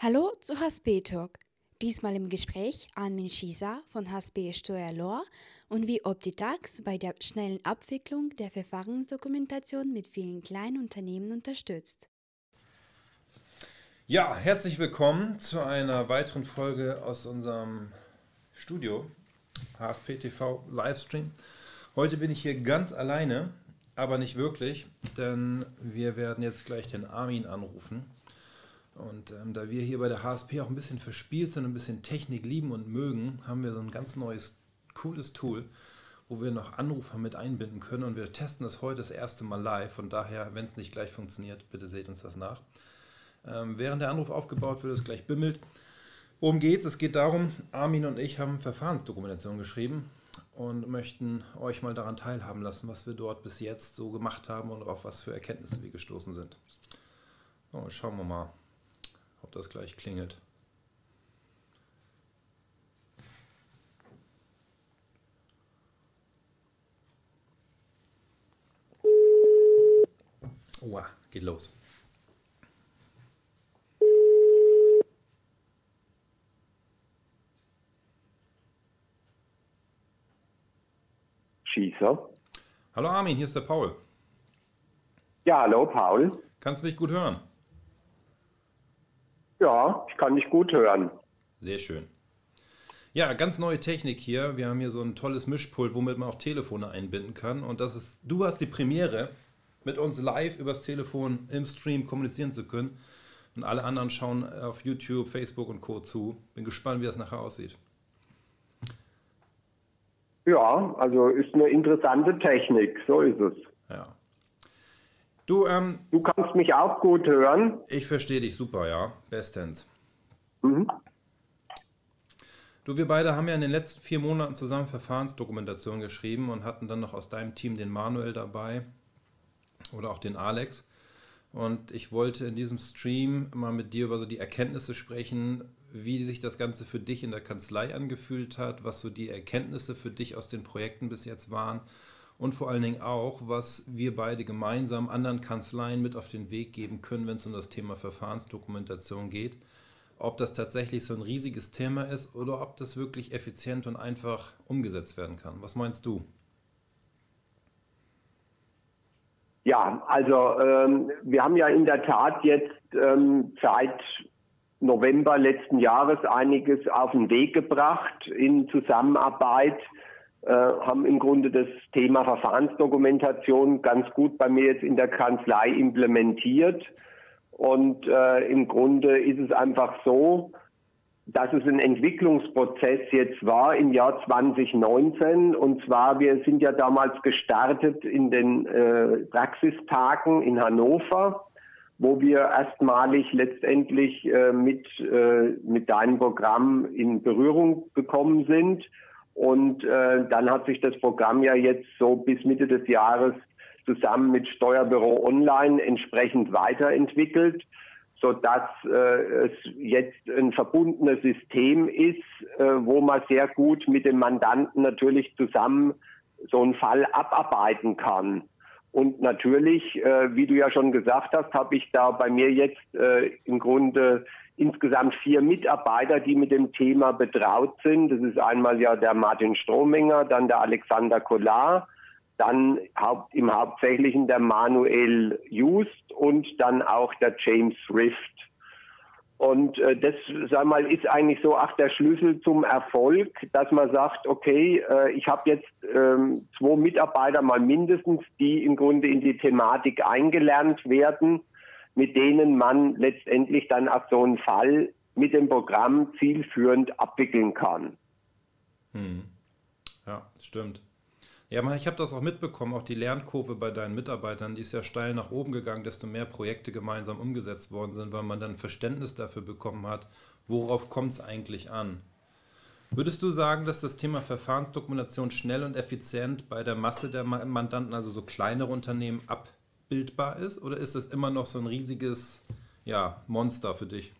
Hallo zu HSB Talk. Diesmal im Gespräch Armin Schieser von HSB Steuerlor und wie Optitax bei der schnellen Abwicklung der Verfahrensdokumentation mit vielen kleinen Unternehmen unterstützt. Ja, herzlich willkommen zu einer weiteren Folge aus unserem Studio HSP TV Livestream. Heute bin ich hier ganz alleine, aber nicht wirklich, denn wir werden jetzt gleich den Armin anrufen. Und ähm, da wir hier bei der HSP auch ein bisschen verspielt sind, ein bisschen Technik lieben und mögen, haben wir so ein ganz neues, cooles Tool, wo wir noch Anrufer mit einbinden können. Und wir testen das heute das erste Mal live. Von daher, wenn es nicht gleich funktioniert, bitte seht uns das nach. Ähm, während der Anruf aufgebaut wird, es gleich bimmelt. Worum geht es? Es geht darum, Armin und ich haben Verfahrensdokumentation geschrieben und möchten euch mal daran teilhaben lassen, was wir dort bis jetzt so gemacht haben und auf was für Erkenntnisse wir gestoßen sind. So, schauen wir mal ob das gleich klingelt. Oha, geht los. Schießer. Hallo Armin, hier ist der Paul. Ja, hallo Paul. Kannst du mich gut hören? Ja, ich kann dich gut hören. Sehr schön. Ja, ganz neue Technik hier. Wir haben hier so ein tolles Mischpult, womit man auch Telefone einbinden kann. Und das ist, du hast die Premiere, mit uns live übers Telefon im Stream kommunizieren zu können. Und alle anderen schauen auf YouTube, Facebook und Co. zu. Bin gespannt, wie das nachher aussieht. Ja, also ist eine interessante Technik, so ist es. Ja. Du, ähm, du kannst mich auch gut hören. Ich verstehe dich super, ja. Bestens. Mhm. Du, wir beide haben ja in den letzten vier Monaten zusammen Verfahrensdokumentation geschrieben und hatten dann noch aus deinem Team den Manuel dabei oder auch den Alex. Und ich wollte in diesem Stream mal mit dir über so die Erkenntnisse sprechen, wie sich das Ganze für dich in der Kanzlei angefühlt hat, was so die Erkenntnisse für dich aus den Projekten bis jetzt waren und vor allen Dingen auch, was wir beide gemeinsam anderen Kanzleien mit auf den Weg geben können, wenn es um das Thema Verfahrensdokumentation geht. Ob das tatsächlich so ein riesiges Thema ist oder ob das wirklich effizient und einfach umgesetzt werden kann. Was meinst du? Ja, also ähm, wir haben ja in der Tat jetzt ähm, seit November letzten Jahres einiges auf den Weg gebracht in Zusammenarbeit äh, haben im Grunde das Thema Verfahrensdokumentation ganz gut bei mir jetzt in der Kanzlei implementiert. Und äh, im Grunde ist es einfach so, dass es ein Entwicklungsprozess jetzt war im Jahr 2019. Und zwar, wir sind ja damals gestartet in den äh, Praxistagen in Hannover, wo wir erstmalig letztendlich äh, mit, äh, mit deinem Programm in Berührung gekommen sind. Und äh, dann hat sich das Programm ja jetzt so bis Mitte des Jahres zusammen mit Steuerbüro Online entsprechend weiterentwickelt, so dass äh, es jetzt ein verbundenes System ist, äh, wo man sehr gut mit dem Mandanten natürlich zusammen so einen Fall abarbeiten kann. Und natürlich, äh, wie du ja schon gesagt hast, habe ich da bei mir jetzt äh, im Grunde insgesamt vier Mitarbeiter, die mit dem Thema betraut sind. Das ist einmal ja der Martin Strohmenger, dann der Alexander Kollar, dann haupt, im Hauptsächlichen der Manuel Just und dann auch der James Rift. Und äh, das, sag mal, ist eigentlich so auch der Schlüssel zum Erfolg, dass man sagt, okay, äh, ich habe jetzt ähm, zwei Mitarbeiter mal mindestens, die im Grunde in die Thematik eingelernt werden mit denen man letztendlich dann auch so einen Fall mit dem Programm zielführend abwickeln kann. Hm. Ja, stimmt. Ja, ich habe das auch mitbekommen, auch die Lernkurve bei deinen Mitarbeitern, die ist ja steil nach oben gegangen, desto mehr Projekte gemeinsam umgesetzt worden sind, weil man dann Verständnis dafür bekommen hat, worauf kommt es eigentlich an. Würdest du sagen, dass das Thema Verfahrensdokumentation schnell und effizient bei der Masse der Mandanten, also so kleinere Unternehmen, ab, abbildbar ist? Oder ist das immer noch so ein riesiges ja, Monster für dich?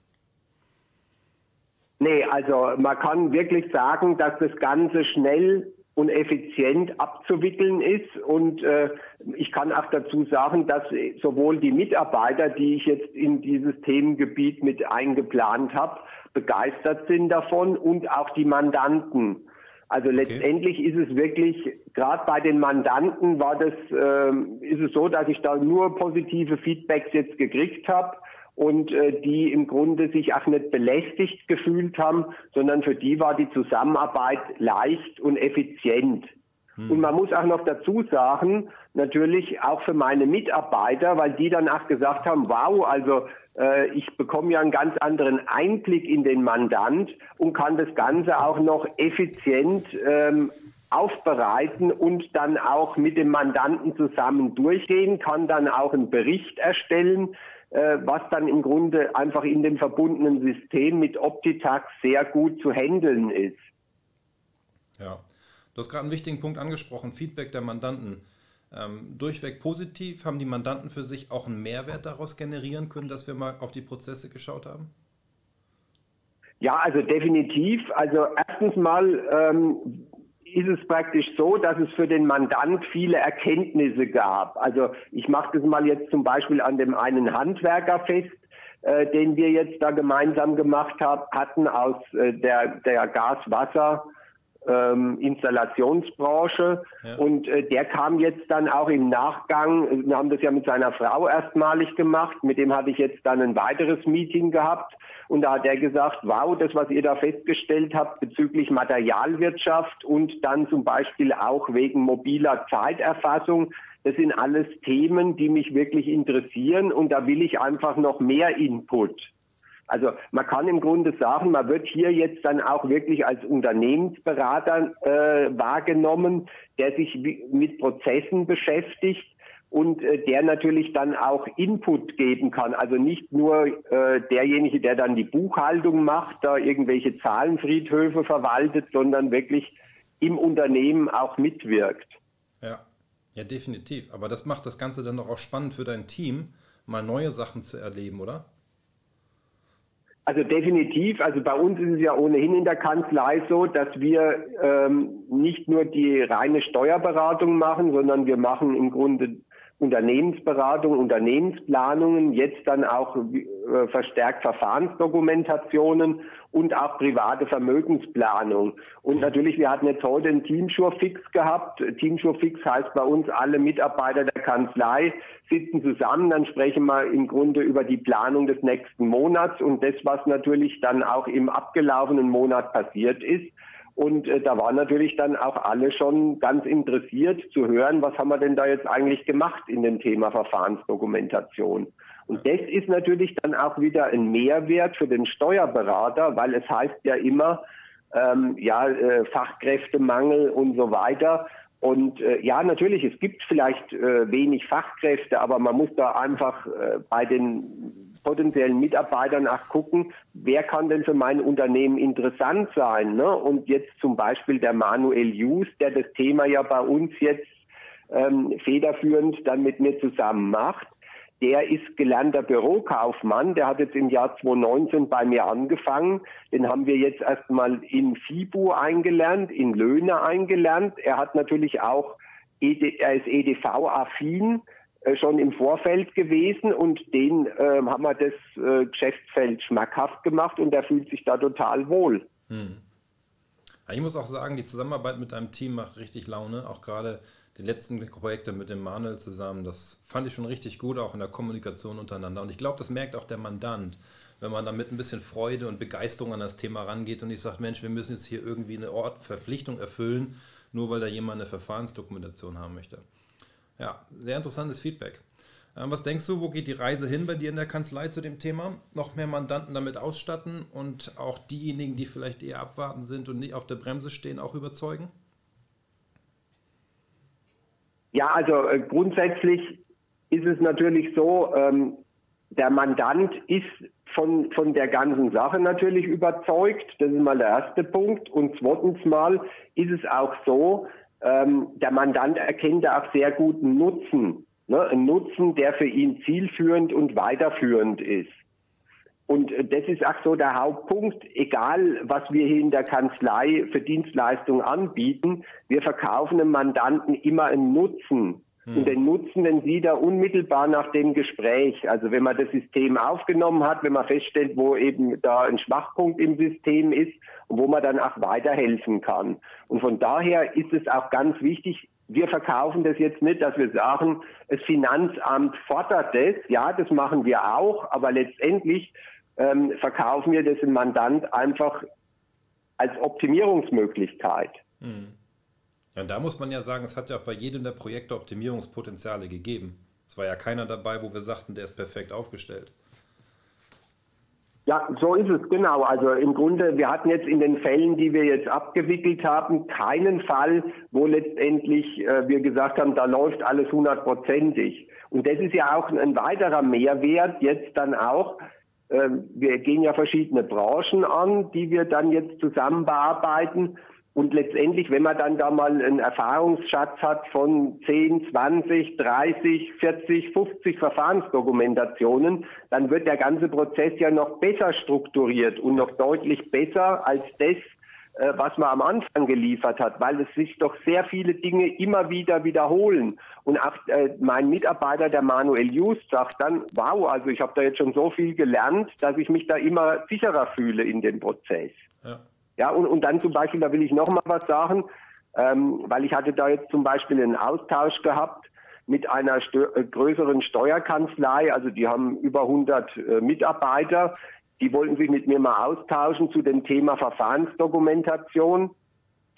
Nee, also man kann wirklich sagen, dass das Ganze schnell und effizient abzuwickeln ist. Und äh, ich kann auch dazu sagen, dass sowohl die Mitarbeiter, die ich jetzt in dieses Themengebiet mit eingeplant habe, begeistert sind davon und auch die Mandanten. Also okay. letztendlich ist es wirklich, gerade bei den Mandanten war das, äh, ist es so, dass ich da nur positive Feedbacks jetzt gekriegt habe und äh, die im Grunde sich auch nicht belästigt gefühlt haben, sondern für die war die Zusammenarbeit leicht und effizient. Hm. Und man muss auch noch dazu sagen, natürlich auch für meine Mitarbeiter, weil die dann auch gesagt haben, wow, also äh, ich bekomme ja einen ganz anderen Einblick in den Mandant und kann das Ganze auch noch effizient ähm, aufbereiten und dann auch mit dem Mandanten zusammen durchgehen, kann dann auch einen Bericht erstellen, äh, was dann im Grunde einfach in dem verbundenen System mit Optitax sehr gut zu handeln ist. Ja, du hast gerade einen wichtigen Punkt angesprochen, Feedback der Mandanten. Ähm, durchweg positiv, haben die Mandanten für sich auch einen Mehrwert daraus generieren können, dass wir mal auf die Prozesse geschaut haben? Ja, also definitiv. Also erstens mal ähm, ist es praktisch so, dass es für den Mandant viele Erkenntnisse gab. Also ich mache das mal jetzt zum Beispiel an dem einen Handwerker fest, äh, den wir jetzt da gemeinsam gemacht hab, hatten aus äh, der, der Gas-Wasser- ähm, Installationsbranche. Ja. Und äh, der kam jetzt dann auch im Nachgang, wir haben das ja mit seiner Frau erstmalig gemacht, mit dem hatte ich jetzt dann ein weiteres Meeting gehabt. Und da hat er gesagt, wow, das, was ihr da festgestellt habt bezüglich Materialwirtschaft und dann zum Beispiel auch wegen mobiler Zeiterfassung, das sind alles Themen, die mich wirklich interessieren und da will ich einfach noch mehr Input. Also man kann im Grunde sagen, man wird hier jetzt dann auch wirklich als Unternehmensberater äh, wahrgenommen, der sich mit Prozessen beschäftigt und äh, der natürlich dann auch Input geben kann. Also nicht nur äh, derjenige, der dann die Buchhaltung macht, da irgendwelche Zahlenfriedhöfe verwaltet, sondern wirklich im Unternehmen auch mitwirkt. Ja, ja, definitiv. Aber das macht das Ganze dann doch auch spannend für dein Team, mal neue Sachen zu erleben, oder? Also definitiv. Also bei uns ist es ja ohnehin in der Kanzlei so, dass wir ähm, nicht nur die reine Steuerberatung machen, sondern wir machen im Grunde Unternehmensberatung, Unternehmensplanungen, jetzt dann auch äh, verstärkt Verfahrensdokumentationen und auch private Vermögensplanung. Und natürlich, wir hatten jetzt heute einen Teamsure-Fix gehabt. Teamsure-Fix heißt bei uns, alle Mitarbeiter der Kanzlei sitzen zusammen, dann sprechen wir im Grunde über die Planung des nächsten Monats und das, was natürlich dann auch im abgelaufenen Monat passiert ist. Und äh, da waren natürlich dann auch alle schon ganz interessiert zu hören, was haben wir denn da jetzt eigentlich gemacht in dem Thema Verfahrensdokumentation. Und das ist natürlich dann auch wieder ein Mehrwert für den Steuerberater, weil es heißt ja immer, ähm, ja, äh, Fachkräftemangel und so weiter. Und äh, ja, natürlich, es gibt vielleicht äh, wenig Fachkräfte, aber man muss da einfach äh, bei den potenziellen Mitarbeitern auch gucken, wer kann denn für mein Unternehmen interessant sein. Ne? Und jetzt zum Beispiel der Manuel Jus, der das Thema ja bei uns jetzt ähm, federführend dann mit mir zusammen macht. Der ist gelernter Bürokaufmann, der hat jetzt im Jahr 2019 bei mir angefangen. Den haben wir jetzt erstmal in FIBU eingelernt, in Löhne eingelernt. Er hat natürlich auch, er ist EDV-affin, schon im Vorfeld gewesen und den äh, haben wir das äh, Geschäftsfeld schmackhaft gemacht und der fühlt sich da total wohl. Hm. Ich muss auch sagen, die Zusammenarbeit mit deinem Team macht richtig Laune. Auch gerade die letzten Projekte mit dem Manuel zusammen, das fand ich schon richtig gut, auch in der Kommunikation untereinander. Und ich glaube, das merkt auch der Mandant, wenn man damit ein bisschen Freude und Begeisterung an das Thema rangeht und ich sage, Mensch, wir müssen jetzt hier irgendwie eine Ortverpflichtung erfüllen, nur weil da jemand eine Verfahrensdokumentation haben möchte. Ja, sehr interessantes Feedback. Ähm, was denkst du, wo geht die Reise hin bei dir in der Kanzlei zu dem Thema? Noch mehr Mandanten damit ausstatten und auch diejenigen, die vielleicht eher abwarten sind und nicht auf der Bremse stehen, auch überzeugen? Ja, also äh, grundsätzlich ist es natürlich so, ähm, der Mandant ist von, von der ganzen Sache natürlich überzeugt. Das ist mal der erste Punkt. Und zweitens mal ist es auch so, ähm, der Mandant erkennt da auch sehr guten Nutzen. Ne? Ein Nutzen, der für ihn zielführend und weiterführend ist. Und äh, das ist auch so der Hauptpunkt, egal was wir hier in der Kanzlei für Dienstleistungen anbieten, wir verkaufen dem Mandanten immer einen Nutzen. Und den Nutzen, den sieht er unmittelbar nach dem Gespräch. Also wenn man das System aufgenommen hat, wenn man feststellt, wo eben da ein Schwachpunkt im System ist und wo man dann auch weiterhelfen kann. Und von daher ist es auch ganz wichtig, wir verkaufen das jetzt nicht, dass wir sagen, das Finanzamt fordert das. Ja, das machen wir auch, aber letztendlich ähm, verkaufen wir das dem Mandant einfach als Optimierungsmöglichkeit. Mhm. Ja, und da muss man ja sagen, es hat ja auch bei jedem der Projekte Optimierungspotenziale gegeben. Es war ja keiner dabei, wo wir sagten, der ist perfekt aufgestellt. Ja, so ist es genau. Also im Grunde, wir hatten jetzt in den Fällen, die wir jetzt abgewickelt haben, keinen Fall, wo letztendlich äh, wir gesagt haben, da läuft alles hundertprozentig. Und das ist ja auch ein weiterer Mehrwert jetzt dann auch. Äh, wir gehen ja verschiedene Branchen an, die wir dann jetzt zusammen bearbeiten. Und letztendlich, wenn man dann da mal einen Erfahrungsschatz hat von 10, 20, 30, 40, 50 Verfahrensdokumentationen, dann wird der ganze Prozess ja noch besser strukturiert und noch deutlich besser als das, äh, was man am Anfang geliefert hat, weil es sich doch sehr viele Dinge immer wieder wiederholen. Und auch äh, mein Mitarbeiter, der Manuel Just, sagt dann, wow, also ich habe da jetzt schon so viel gelernt, dass ich mich da immer sicherer fühle in dem Prozess. Ja. Und, und dann zum Beispiel, da will ich noch mal was sagen, ähm, weil ich hatte da jetzt zum Beispiel einen Austausch gehabt mit einer Stö äh, größeren Steuerkanzlei, also die haben über 100 äh, Mitarbeiter, die wollten sich mit mir mal austauschen zu dem Thema Verfahrensdokumentation.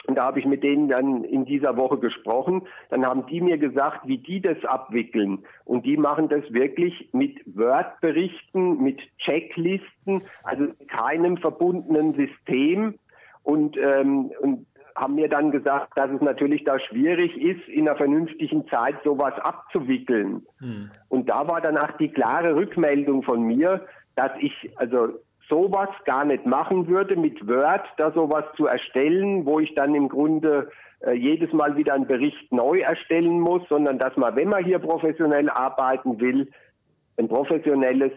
Und da habe ich mit denen dann in dieser Woche gesprochen. Dann haben die mir gesagt, wie die das abwickeln. Und die machen das wirklich mit Word-Berichten, mit Checklisten, also keinem verbundenen System, und, ähm, und haben mir dann gesagt, dass es natürlich da schwierig ist, in einer vernünftigen Zeit sowas abzuwickeln. Hm. Und da war dann auch die klare Rückmeldung von mir, dass ich also sowas gar nicht machen würde, mit Word da sowas zu erstellen, wo ich dann im Grunde äh, jedes Mal wieder einen Bericht neu erstellen muss, sondern dass man, wenn man hier professionell arbeiten will, ein professionelles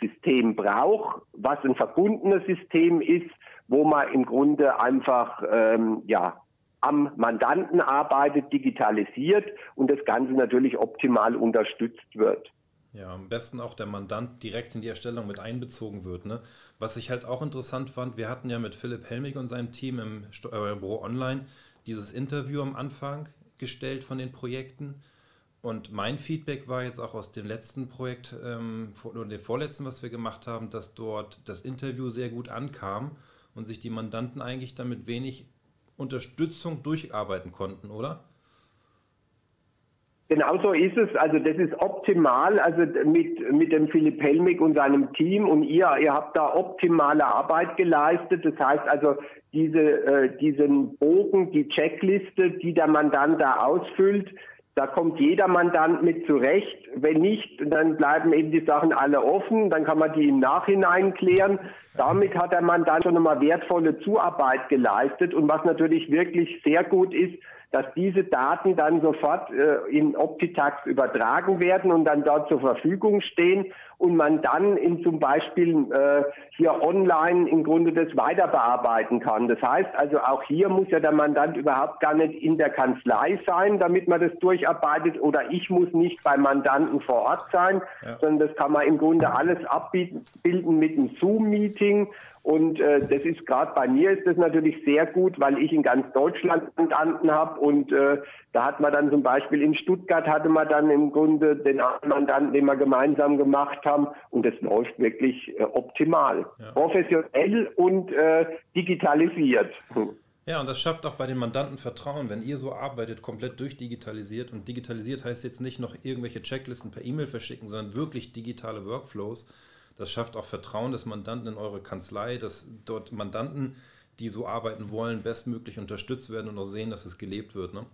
System braucht, was ein verbundenes System ist, wo man im Grunde einfach ähm, ja, am Mandanten arbeitet, digitalisiert und das Ganze natürlich optimal unterstützt wird. Ja, am besten auch der Mandant direkt in die Erstellung mit einbezogen wird. Ne? Was ich halt auch interessant fand, wir hatten ja mit Philipp Helmig und seinem Team im Steuerbüro Online dieses Interview am Anfang gestellt von den Projekten. Und mein Feedback war jetzt auch aus dem letzten Projekt ähm, oder dem vorletzten, was wir gemacht haben, dass dort das Interview sehr gut ankam und sich die Mandanten eigentlich damit wenig Unterstützung durcharbeiten konnten, oder? Genau so ist es. Also das ist optimal. Also mit, mit dem Philipp Helmig und seinem Team und ihr, ihr habt da optimale Arbeit geleistet. Das heißt also, diese, äh, diesen Bogen, die Checkliste, die der Mandant da ausfüllt, da kommt jeder Mandant mit zurecht. Wenn nicht, dann bleiben eben die Sachen alle offen. Dann kann man die im Nachhinein klären. Damit hat der Mandant schon einmal wertvolle Zuarbeit geleistet. Und was natürlich wirklich sehr gut ist, dass diese Daten dann sofort äh, in Optitax übertragen werden und dann dort zur Verfügung stehen und man dann in zum Beispiel äh, hier online im Grunde das weiter bearbeiten kann. Das heißt also auch hier muss ja der Mandant überhaupt gar nicht in der Kanzlei sein, damit man das durcharbeitet oder ich muss nicht beim Mandanten vor Ort sein, ja. sondern das kann man im Grunde alles abbilden mit einem Zoom-Meeting und äh, das ist gerade bei mir ist das natürlich sehr gut, weil ich in ganz Deutschland Mandanten habe und äh, da hat man dann zum Beispiel in Stuttgart hatte man dann im Grunde den Mandanten, den wir gemeinsam gemacht haben und das läuft wirklich äh, optimal, ja. professionell und äh, digitalisiert. Ja, und das schafft auch bei den Mandanten Vertrauen, wenn ihr so arbeitet, komplett durchdigitalisiert. Und digitalisiert heißt jetzt nicht noch irgendwelche Checklisten per E-Mail verschicken, sondern wirklich digitale Workflows das schafft auch Vertrauen des Mandanten in eure Kanzlei, dass dort Mandanten, die so arbeiten wollen, bestmöglich unterstützt werden und auch sehen, dass es gelebt wird. Ne?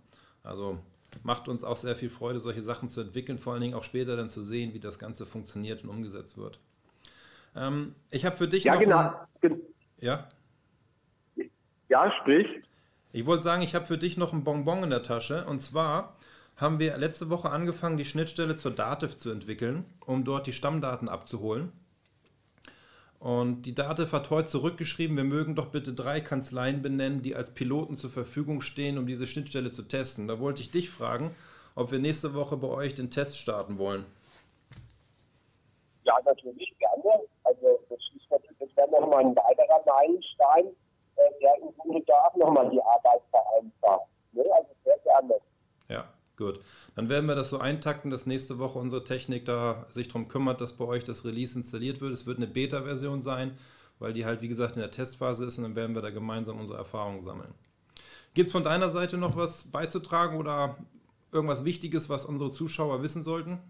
Also macht uns auch sehr viel Freude, solche Sachen zu entwickeln, vor allen Dingen auch später dann zu sehen, wie das Ganze funktioniert und umgesetzt wird. Ähm, ich habe für dich ja. Genau. Ein, ja? Ja, sprich. Ich wollte sagen, ich habe für dich noch ein Bonbon in der Tasche. Und zwar haben wir letzte Woche angefangen, die Schnittstelle zur Dativ zu entwickeln, um dort die Stammdaten abzuholen. Und die Dativ hat heute zurückgeschrieben, wir mögen doch bitte drei Kanzleien benennen, die als Piloten zur Verfügung stehen, um diese Schnittstelle zu testen. Da wollte ich dich fragen, ob wir nächste Woche bei euch den Test starten wollen. Ja, natürlich gerne. Also das, ist das wäre nochmal ein weiterer Meilenstein, äh, der im Grunde da auch nochmal die Arbeit vereinfacht. Ne? Also sehr gerne. Gut. Dann werden wir das so eintakten, dass nächste Woche unsere Technik da sich darum kümmert, dass bei euch das Release installiert wird. Es wird eine Beta-Version sein, weil die halt, wie gesagt, in der Testphase ist und dann werden wir da gemeinsam unsere Erfahrungen sammeln. Gibt es von deiner Seite noch was beizutragen oder irgendwas Wichtiges, was unsere Zuschauer wissen sollten?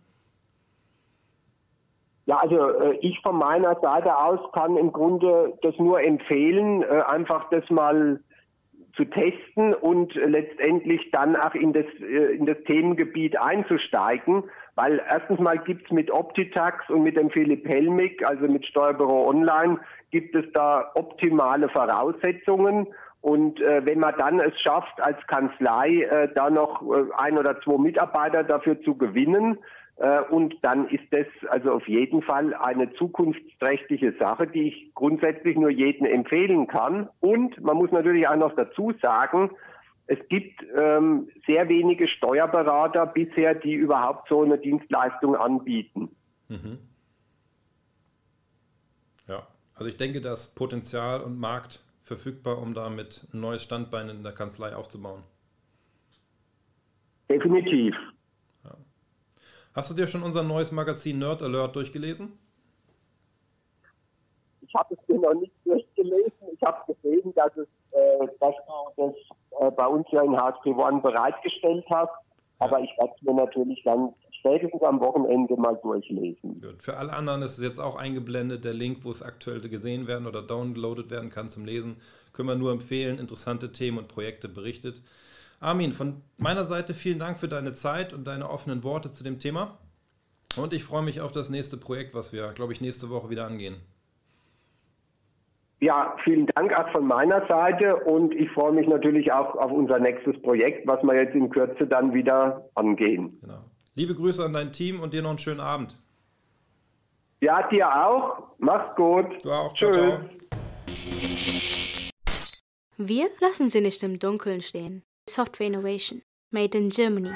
Ja, also äh, ich von meiner Seite aus kann im Grunde das nur empfehlen, äh, einfach das mal zu testen und letztendlich dann auch in das, äh, in das Themengebiet einzusteigen. Weil erstens mal gibt's mit Optitax und mit dem Philipp Helmig, also mit Steuerbüro Online, gibt es da optimale Voraussetzungen. Und äh, wenn man dann es schafft, als Kanzlei äh, da noch äh, ein oder zwei Mitarbeiter dafür zu gewinnen, und dann ist das also auf jeden Fall eine zukunftsträchtige Sache, die ich grundsätzlich nur jedem empfehlen kann. Und man muss natürlich auch noch dazu sagen, es gibt ähm, sehr wenige Steuerberater bisher, die überhaupt so eine Dienstleistung anbieten. Mhm. Ja, also ich denke, das Potenzial und Markt verfügbar, um damit ein neues Standbein in der Kanzlei aufzubauen. Definitiv. Hast du dir schon unser neues Magazin Nerd Alert durchgelesen? Ich habe es mir noch nicht durchgelesen. Ich habe gesehen, dass, es, äh, dass du das äh, bei uns ja in HSP One bereitgestellt hast. Aber ich werde es mir natürlich dann spätestens am Wochenende mal durchlesen. Gut. Für alle anderen ist es jetzt auch eingeblendet, der Link, wo es aktuell gesehen werden oder downloadet werden kann zum Lesen. Können wir nur empfehlen, interessante Themen und Projekte berichtet. Armin, von meiner Seite vielen Dank für deine Zeit und deine offenen Worte zu dem Thema. Und ich freue mich auf das nächste Projekt, was wir, glaube ich, nächste Woche wieder angehen. Ja, vielen Dank auch von meiner Seite und ich freue mich natürlich auch auf unser nächstes Projekt, was wir jetzt in Kürze dann wieder angehen. Genau. Liebe Grüße an dein Team und dir noch einen schönen Abend. Ja, dir auch. Mach's gut. Du auch. Tschüss. Ciao, ciao. Wir lassen sie nicht im Dunkeln stehen. Software Innovation, made in Germany.